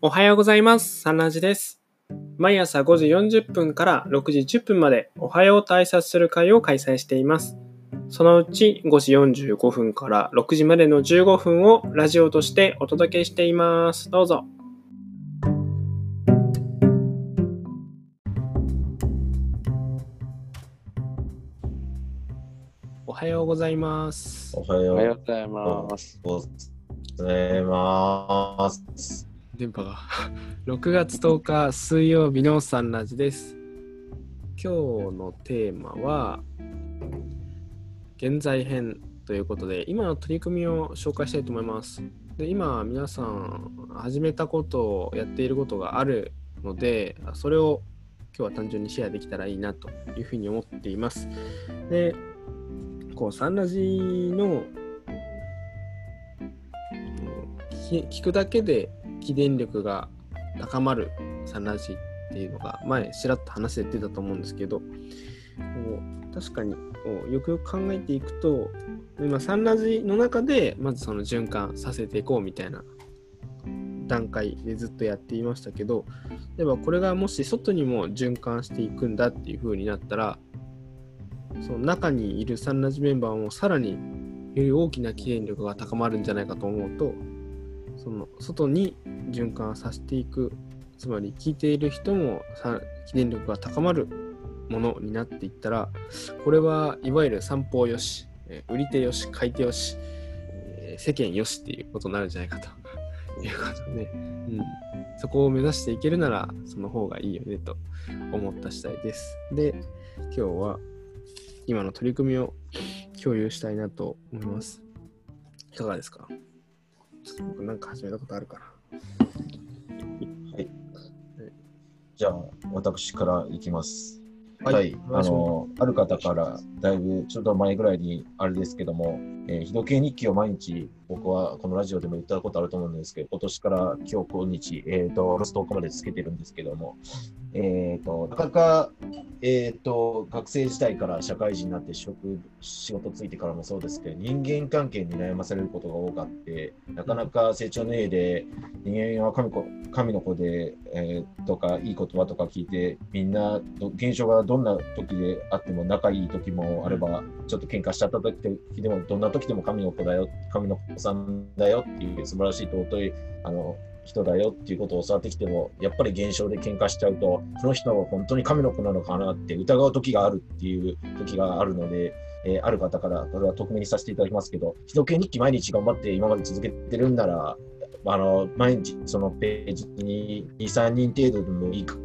おはようございます。サンラジです。毎朝5時40分から6時10分までおはようと挨拶する会を開催しています。そのうち5時45分から6時までの15分をラジオとしてお届けしています。どうぞ。おはようございます。おはよおはよううございます。ございます。電波が。6月10日水曜日のサンラジです。今日のテーマは現在編ということで今の取り組みを紹介したいと思います。で今皆さん始めたことをやっていることがあるのでそれを今日は単純にシェアできたらいいなというふうに思っています。でこうサンラジの聞くだけで起電力が高まるサンラジっていうのが前ちらっと話で出たと思うんですけど確かによくよく考えていくと今サンラジの中でまずその循環させていこうみたいな段階でずっとやっていましたけど例えばこれがもし外にも循環していくんだっていう風になったらその中にいるサンラジメンバーもさらにより大きな起電力が高まるんじゃないかと思うとその外に循環させていく。つまり聞いている人もさ起電力が高まるものになっていったらこれはいわゆる散歩よし売り手よし買い手よし世間よしっていうことになるんじゃないかと。いうことで、うん、そこを目指していけるならその方がいいよねと思った次第です。で今日は今の取り組みを共有したいなと思います。いかがですか？ちょっと僕なんか始めたことあるかなはい。じゃあ、私からいきます。はいはい。あの、ある方から、だいぶちょっと前ぐらいに、あれですけども、えー、日時計日記を毎日、僕はこのラジオでも言ったことあると思うんですけど、今年から今日今日、えっ、と、ロス10日までつけてるんですけども、えっ、と、なかなか、えっ、と、学生時代から社会人になって職、仕事ついてからもそうですけど、人間関係に悩まされることが多かって、なかなか成長の絵で、人間は神子神の子で、えーとか、いい言葉とか聞いて、みんな、現象がどんな時であっても、仲いい時もあれば、ちょっと喧嘩しちゃった時でも、どんな時でも神の子だよ、神の子さんだよっていう素晴らしい尊いあの人だよっていうことを教わってきても、やっぱり現象で喧嘩しちゃうと、その人は本当に神の子なのかなって疑う時があるっていう時があるので、えーある方から、これは匿名にさせていただきますけど、日時計日記毎日頑張って今まで続けてるんなら、あの毎日そのページに2、3人程度でもいいか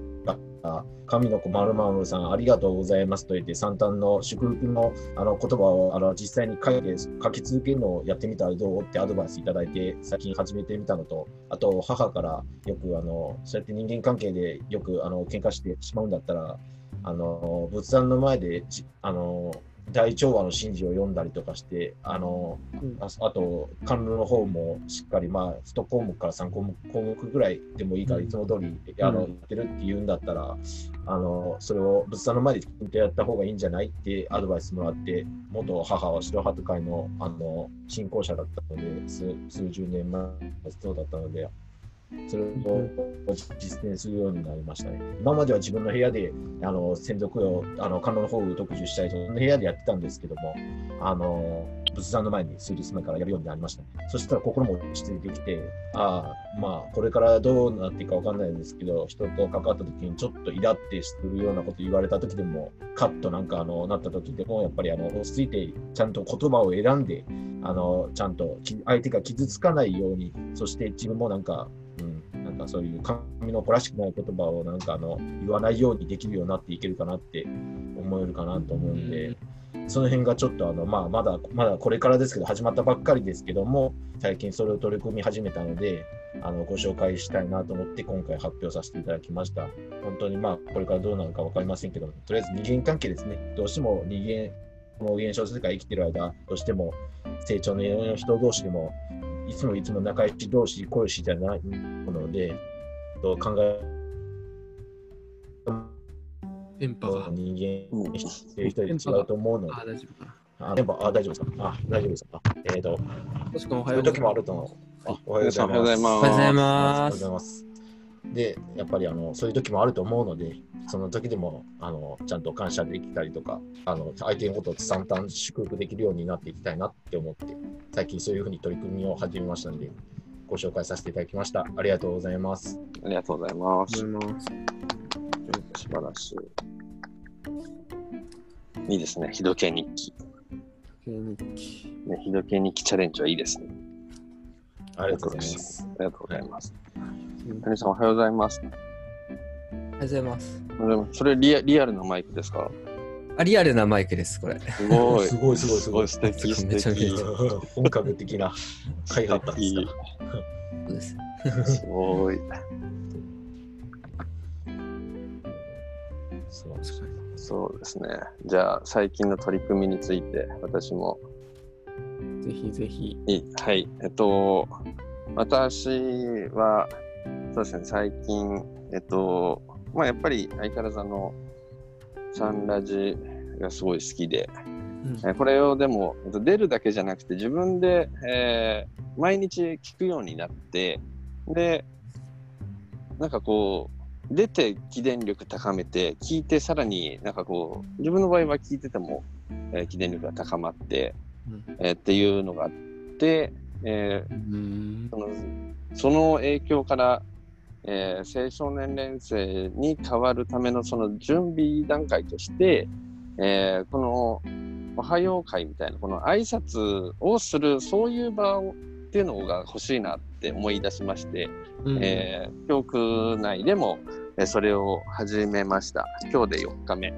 ら、神の子まるまるさんありがとうございますと言って、三端の祝福のあの言葉をあの実際に書いて書き続けるのをやってみたらどうってアドバイスいただいて、最近始めてみたのと、あと母からよくあのそうやって人間関係でよくあの喧嘩してしまうんだったら、あの仏壇の前であの大調和の神事を読んだりとかして、あのああと、関連の方もしっかり、まあ、1項目から3項目項目ぐらいでもいいから、いつも通りあの、うん。やってるって言うんだったら、あのそれを仏壇の前できちんとやった方がいいんじゃない？ってアドバイスもらって、元母は白鳩会のあの信仰者だったので、数数十年前そうだったので、それを実践するようになりましたね。今までは自分の部屋であの専属をあの観音の方を特需したりと、その部屋でやってたんですけども、あの仏壇の前に数日前からやるようになりました、ね。そしたら心も落ち着いてきて、ああ、まあ、これからどうなっていくかわかんないんですけど、人と関わった時にちょっとイラってするようなこと言われた時でも、カッとなんかあのなった時でも、やっぱりあの落ち着いて、ちゃんと言葉を選んで、あのちゃんと相手が傷つかないように、そして自分もなんか、かそういう神の子らしくない言葉をなんかあの言わないようにできるようになっていけるかなって思えるかなと思うんで、その辺がちょっとあの、まあ、まだまだこれからですけど、始まったばっかりですけども、最近それを取り組み始めたので、あのご紹介したいなと思って、今回発表させていただきました。本当にまあ、これからどうなるか分かりませんけども、とりあえず人間関係ですね。どうしても人間、この現象世界生きてる間、どうしても成長の人同士でも、いつもいつも仲良し同士、恋しじゃないので、と考え電波が。人間してる人で違うと思うので、あ、大丈夫かな。あ、でも、あ、大丈夫ですか？あ、大丈夫ですか？えっ、ー、と、確かおはそういう時もあると思う。あ、おはようございます。おはようございますおはようございおはようまございます。で、やっぱりあのそういう時もあると思うので、その時でもあのちゃんと感謝できたりとか、あの相手のことを淡々祝福できるようになっていきたいなって思って、最近そういうふうに取り組みを始めましたので、ご紹介させていただきました。ありがとうございます。ありがとうございます。思います。素晴らしい。いいですね。日時計日記。経日記。ね、日時計日記チャレンジはいいですね。ありがとうございます。ありがとうございます。うん谷さん、おはようございます。ありがとうございます。おはようございますそれリアリアルなマイクですか？あ、リアルなマイクです、これ。すごい。すごいすごいすごい素敵素めちゃめちゃ敵。本格的な開発だったんですか？そうです。すごい。素晴らしいそうですね。じゃあ、最近の取り組みについて、私もぜひぜひ。いいはい。えっと、私は、そうですね、最近、えっと、まあ、やっぱり相変わらずあの、サンラジがすごい好きで、えーこれをでも、えっと出るだけじゃなくて、自分で、えー毎日聞くようになって、で、なんかこう、出て起電力高めて、聞いてさらになんかこう、自分の場合は聞いてても、えー起電力が高まって、うん。えーっていうのがあって、えーうん。そのその影響から、えー青少年連生に変わるためのその準備段階として、えーこのおはよう会みたいなこの挨拶をするそういう場をっていうのが欲しいなって思い出しまして、うん。えー教区内でも、えーそれを始めました。今日で4日目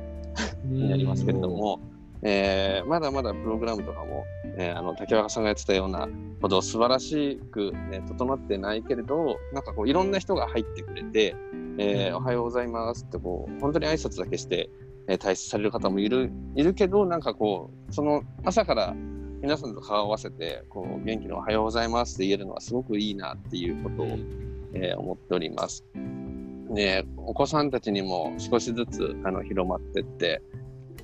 になりますけれども、えーまだまだプログラムとかも、えーあの竹若さんがやってたようなほど素晴らしく、ね、整ってないけれどなんかこういろんな人が入ってくれて、えーおはようございますってこう本当に挨拶だけして、えー退出される方もいるいるけどなんかこうその朝から皆さんと顔を合わせてこう元気のおはようございますって言えるのはすごくいいなっていうことを、えー思っております。ね、お子さんたちにも少しずつあの広まってって、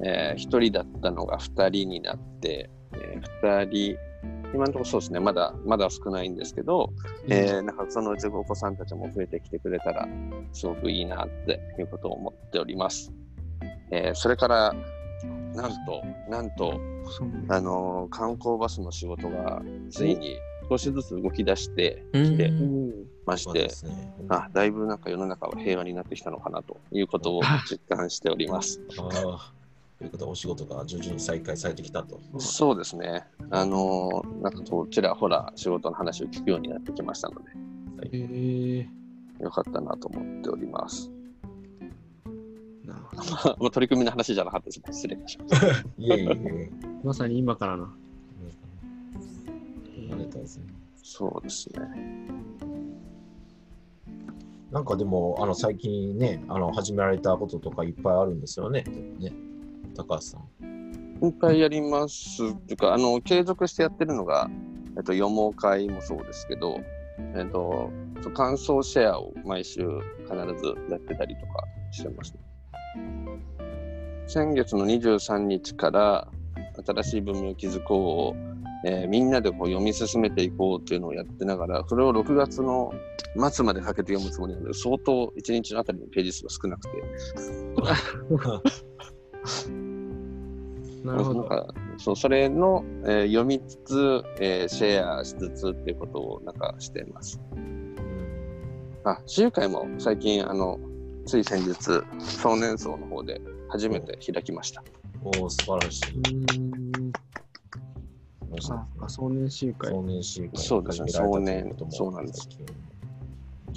えー、1人だったのが2人になって、えー、2人今のところそうですねまだまだ少ないんですけど、えーなんかそのうちお子さんたちも増えてきてくれたらすごくいいなっていうことを思っております。えーそれからなんとなんとあのー観光バスの仕事がついに少しずつ動き出してうんきてうんまして。あだいぶなんか世の中は平和になってきたのかなということを実感しております。ということはお仕事が徐々に再開されてきたと。そうですね。あのーなんかこうちらほら仕事の話を聞くようになってきましたのえーで、よかったなと思っております。なるほどまあ取り組みの話じゃなかったですね。失礼いたしました。いえいえいえ。まさに今からな。ありがとうございます。そうですね。なんかでも、あの最近ね、あの始められたこととかいっぱいあるんですよね。ね高橋さん。いっぱいやります。っていうか、あの、継続してやってるのが、えっと、読もう会もそうですけど、えっと、感想シェアを毎週必ずやってたりとかしてます、先月の23日から新しい文明を築こうを、えーみんなでこう読み進めていこうっていうのをやってながら、それを6月の末までかけて読むつもりなので、相当1日のあたりのページ数が少なくて、なるほど。なんかそうそれの、えー読みつつ、えーシェアしつつっていうことをなんかしています。あ、集会も最近、あの、つい先日、少年層の方で初めて開きました。おお、素晴らしい。ああ、少年集会。少年集会そうですね少年そうなんです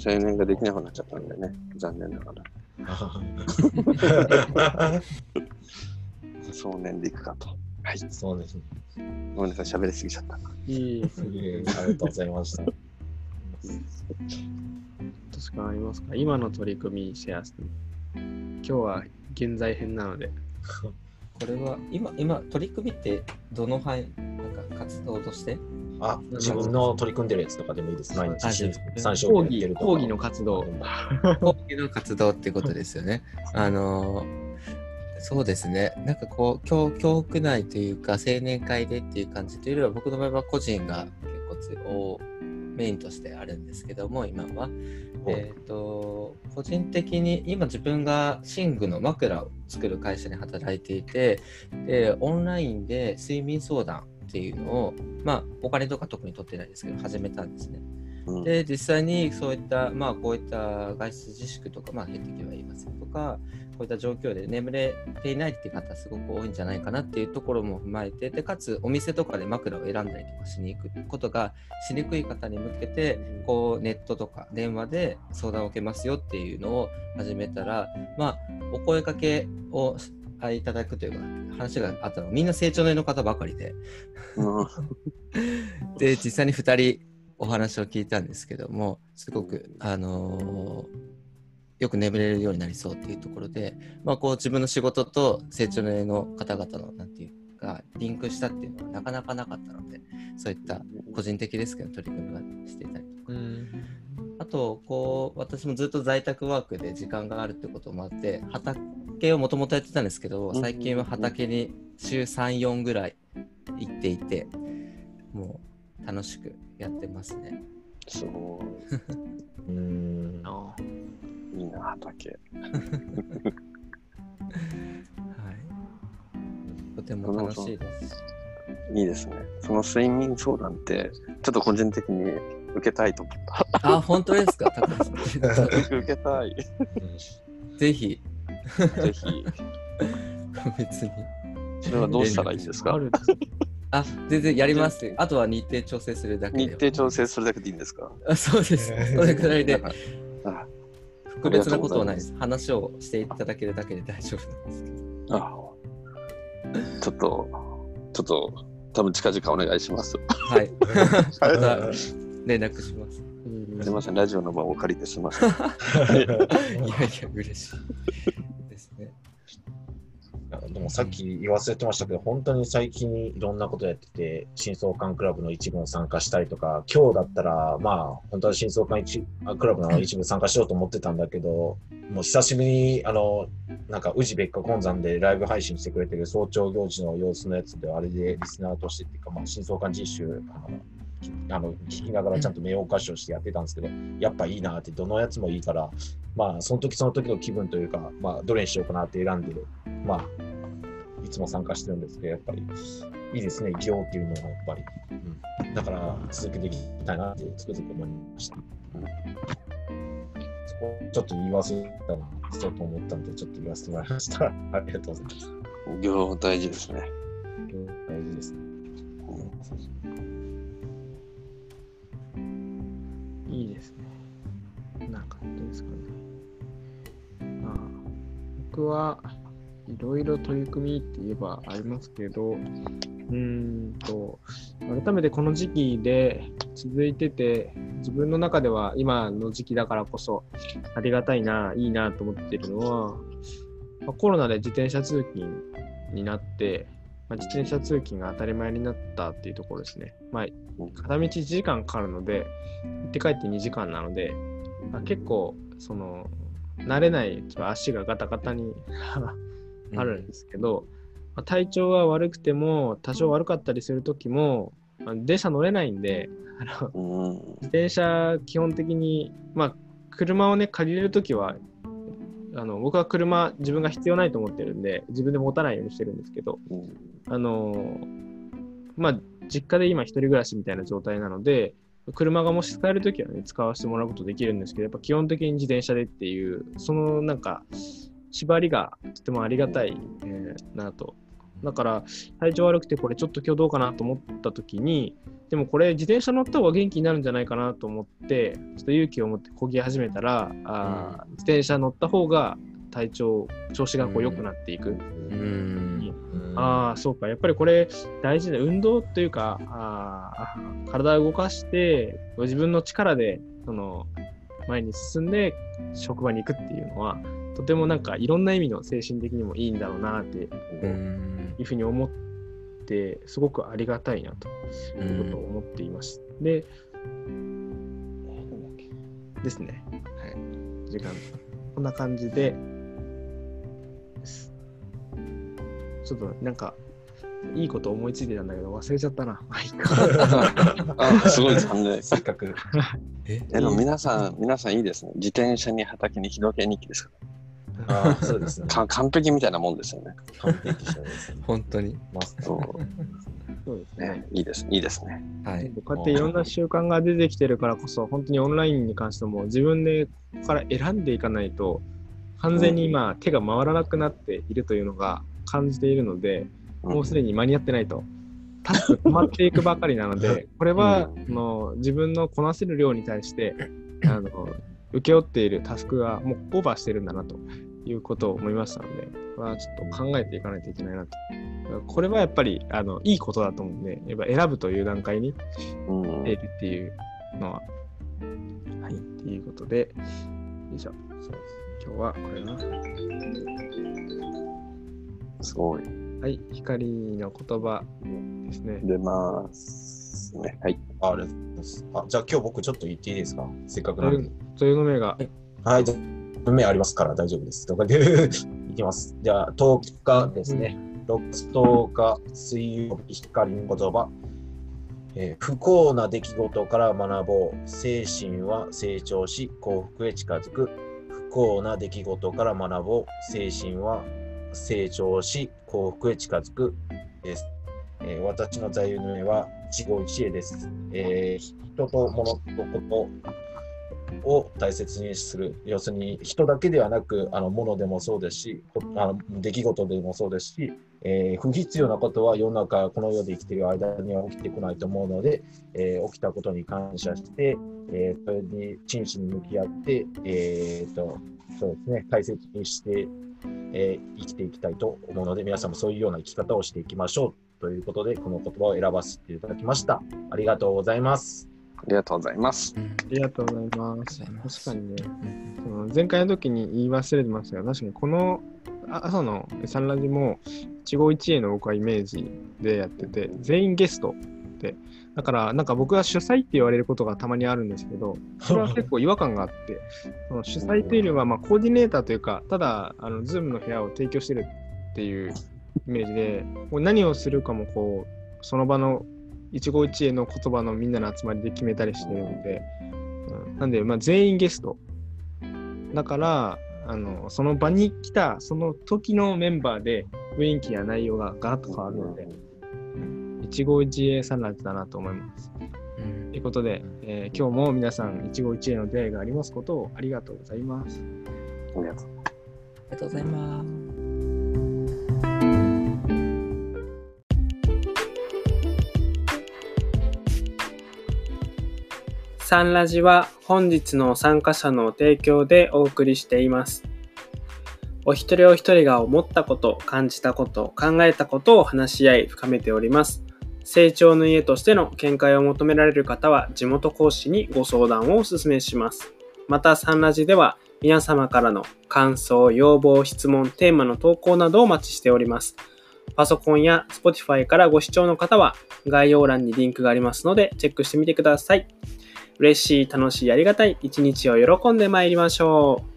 青年ができなくなっちゃったんでね、残念ながら。少年でいくかと。はい。そうですね。ごめんなさい、喋りすぎちゃった。いい。いえいえありがとうございました。確かありますか今の取り組みシェアして。今日は現在編なので。これは今、今、取り組みってどの範囲、なんか活動としてあ、自分の取り組んでるやつとかでもいいです。毎日あ三講義。講義の活動。講義の活動ってことですよね。あのーそうですね。なんかこう、教教区内というか、青年会でっていう感じというよりは、僕の場合は個人が結構メインとしてあるんですけども、今は。えっ、と、個人的に今自分が寝具の枕を作る会社に働いていて、で、オンラインで睡眠相談っていうのを、まあ、お金とか特に取ってないですけど、始めたんですね。うん。で、実際にそういった、まあ、こういった外出自粛とか、まあ、減ってきは言いませんとか、こういった状況で眠れていないっていう方すごく多いんじゃないかなっていうところも踏まえて、で、かつお店とかで枕を選んだりとかしに行くことがしにくい方に向けて、こうネットとか電話で相談を受けますよっていうのを始めたら、まあ、お声かけをあいただくというか、話があったのはみんな成長年の方ばかりで、うん。で、実際に2人お話を聞いたんですけども、すごく、あのーよく眠れるようになりそうっていうところで、まあ、こう自分の仕事と成長年の方々の、なんていうか、リンクしたっていうのはなかなかなかったので、そういった個人的ですけど、取り組みがしていたりとか。うん。あと、こう、私もずっと在宅ワークで時間があるってこともあって、畑をもともとやってたんですけど、うん最近は畑に週3、4ぐらい行っていて、もう楽しくやってますね。すごう ーん。あい。いいな、畑。はい。とても楽しいです。いいですね。その睡眠相談って、ちょっと個人的に受けたいと思っあ、本当ですか、高橋さん。た。受けたい。ぜひ、ぜひ。別に。それはどうしたらいいんですか？あ全然やります。あとは日程調整するだけで。日程調整するだけでいいんですか？あそうです。それくらいであ特別なことはないです。話をしていただけるだけで大丈夫なんですけど。あちょっと、ちょっと、多分近々お願いします。はい。また 連絡します。すみません、ラジオの場をお借りてすみません。いやいや、嬉しいですね。でもさっき言わせてましたけど、本当に最近いろんなことやってて、新相関クラブの一部に参加したりとか、今日だったら、まあ、本当は新相関一あクラブの一部参加しようと思ってたんだけど、もう久しぶりに、あの、なんか、宇治別河根山でライブ配信してくれてる早朝行事の様子のやつで、あれでリスナーとしてっていうか、まあ、新相関実習、あの、きあの聞きながらちゃんと名誉歌唱してやってたんですけど、やっぱいいなって、どのやつもいいから、まあ、その時その時の気分というか、まあ、どれにしようかなって選んで、まあ、いつも参加してるんですけど、やっぱりいいですね、行っていうのはやっぱり。うん、だから続けていきたいなってつくづく思いました。そこちょっと言い忘れたな、そうと思ったんで、ちょっと言わせてもらいました。ありがとうございます。行大事ですね。大事ですね。いいですね。なんか、どうですかね。まあ、僕はいろいろ取り組みって言えばありますけど、うんと、改めてこの時期で続いてて、自分の中では今の時期だからこそありがたいな、いいなと思っているのは、まコロナで自転車通勤になって、まあ、自転車通勤が当たり前になったっていうところですね。まあ、片道1時間かかるので、行って帰って2時間なので、まあ、結構、その、慣れない、ちょっと足がガタガタにあるんですけど、まあ、体調が悪くても、多少悪かったりするときも、まあ、電車乗れないんで、あのうん。自転車基本的に、まあ、車をね、借りれるときは、あの僕は車自分が必要ないと思ってるんで、自分で持たないようにしてるんですけど、うんあのまあ、実家で今一人暮らしみたいな状態なので、車がもし使えるときはね、使わせてもらうことできるんですけど、やっぱ基本的に自転車でっていう、そのなんか、縛りがとてもありがたい、えーなと。だから、体調悪くてこれちょっと今日どうかなと思ったときに、でもこれ自転車乗った方が元気になるんじゃないかなと思って、ちょっと勇気を持って漕ぎ始めたら、あー自転車乗った方が体調、調子がこう良くなっていく。うん。ああ、そうか。やっぱりこれ大事で、運動というか、あー体を動かして、ご自分の力で、その、前に進んで職場に行くっていうのは、とてもなんかいろんな意味の精神的にもいいんだろうなっていうふうに思って、すごくありがたいなということを思っています。で、ですね。はい。時間、こんな感じで、ちょっとなんか、いいこと思いついてたんだけど忘れちゃったな。まあいいかあすごい残念。せっかく。ええでも皆さん、皆さんいいですね。自転車に畑に日時計日記ですかああ、そうですね。か完璧みたいなもんですよね。完璧者ですね。本当に。そうそうですね。ね、いいです、いいですね。はい。こうやっていろんな習慣が出てきてるからこそ、本当にオンラインに関しても自分でここから選んでいかないと、完全に今手が回らなくなっているというのが感じているので、もうすでに間に合ってないと。タスク止まっていくばかりなので、これは、あの自分のこなせる量に対してあの請け負っているタスクがもうオーバーしてるんだなということを思いましたので、これはちょっと考えていかないといけないなと。これはやっぱりあのいいことだと思うんで、やっぱ選ぶという段階にうん出るっていうのは、はい、っていうことで、よいしょ。そうです今日はこれな。すごい。はい、光の言葉ですね。出ますね。はい。あありがとうございます。あじゃあ今日僕ちょっと言っていいですか？せっかくなんで。というの目が、はい、じゃあ文明ありますから大丈夫です。とかでいきます。じゃあ10日ですね。6月10日水曜日光の言葉。えー不幸な出来事から学ぼう。精神は成長し幸福へ近づく。不幸な出来事から学ぼう。精神は成長し幸福へ近づく。です。えー私の座右の銘は一期一会です。えー人と物とことを大切にする。要するに人だけではなく、あの物でもそうですし、あの出来事でもそうですし、えー不必要なことは世の中、この世で生きている間には起きてこないと思うので、えー起きたことに感謝して、えーそれに真摯に向き合って、えーとそうですね、大切にして、え生きていきたいと思うので、皆さんもそういうような生き方をしていきましょうということで、この言葉を選ばせていただきました。ありがとうございます。ありがとうございます。うん。ありがとうございます。確かにね、うんその前回の時に言い忘れてましたが、確かにこのあ朝のサンラジも一期一会の僕はイメージでやってて、全員ゲストで、だからなんか僕は主催って言われることがたまにあるんですけど、それは結構違和感があって、その主催というよりはまあコーディネーターというか、ただあの Zoom の部屋を提供してるっていうイメージで、何をするかもこう、その場の一期一会の言葉のみんなの集まりで決めたりしてるので、うんなんで、まあ、全員ゲスト。だから、あのその場に来たその時のメンバーで雰囲気や内容がガラッと変わるので、一期一会サンラーズだなと思います。うんということで、えー今日も皆さん一期一会の出会いがありますことをありがとうございます。ありがとう。ありがとうございます。サンラジは本日の参加者の提供でお送りしています。お一人お一人が思ったこと、感じたこと、考えたことを話し合い深めております。成長の家としての見解を求められる方は地元講師にご相談をお勧めします。またサンラジでは皆様からの感想、要望、質問、テーマの投稿などをお待ちしております。パソコンや Spotify からご視聴の方は概要欄にリンクがありますのでチェックしてみてください。嬉しい、楽しい、ありがたい一日を喜んで参りましょう。